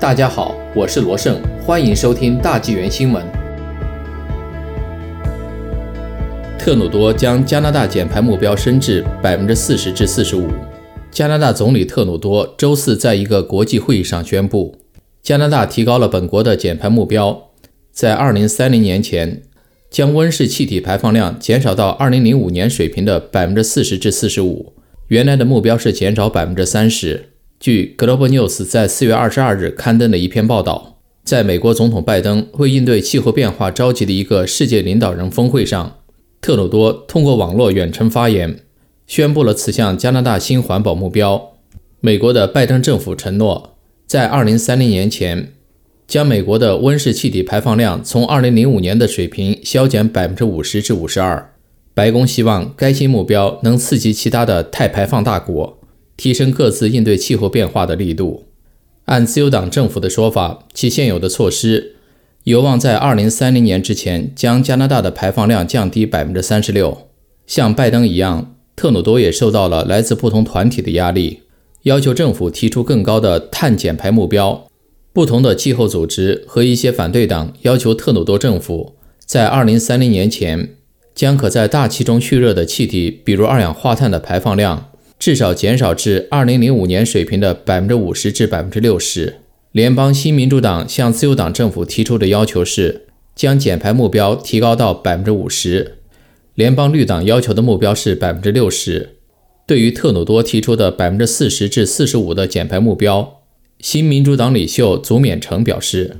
大家好，我是罗胜，欢迎收听大纪元新闻。特鲁多将加拿大减排目标升至百分之四十至四十五。加拿大总理特鲁多周四在一个国际会议上宣布，加拿大提高了本国的减排目标，在二零三零年前将温室气体排放量减少到二零零五年水平的百分之四十至四十五。原来的目标是减少百分之三十。据 Global News 在四月二十二日刊登的一篇报道，在美国总统拜登为应对气候变化召集的一个世界领导人峰会上，特鲁多通过网络远程发言，宣布了此项加拿大新环保目标。美国的拜登政府承诺，在二零三零年前，将美国的温室气体排放量从二零零五年的水平削减百分之五十至五十二。白宫希望该新目标能刺激其他的碳排放大国。提升各自应对气候变化的力度。按自由党政府的说法，其现有的措施有望在2030年之前将加拿大的排放量降低36%。像拜登一样，特鲁多也受到了来自不同团体的压力，要求政府提出更高的碳减排目标。不同的气候组织和一些反对党要求特鲁多政府在2030年前将可在大气中蓄热的气体，比如二氧化碳的排放量。至少减少至二零零五年水平的百分之五十至百分之六十。联邦新民主党向自由党政府提出的要求是将减排目标提高到百分之五十。联邦绿党要求的目标是百分之六十。对于特鲁多提出的百分之四十至四十五的减排目标，新民主党领袖祖勉成表示，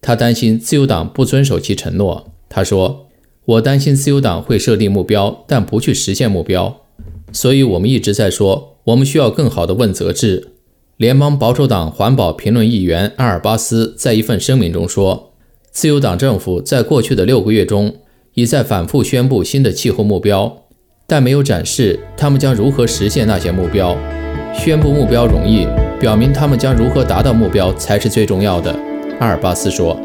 他担心自由党不遵守其承诺。他说：“我担心自由党会设定目标，但不去实现目标。”所以，我们一直在说，我们需要更好的问责制。联邦保守党环保评论议员阿尔巴斯在一份声明中说：“自由党政府在过去的六个月中，已在反复宣布新的气候目标，但没有展示他们将如何实现那些目标。宣布目标容易，表明他们将如何达到目标才是最重要的。”阿尔巴斯说。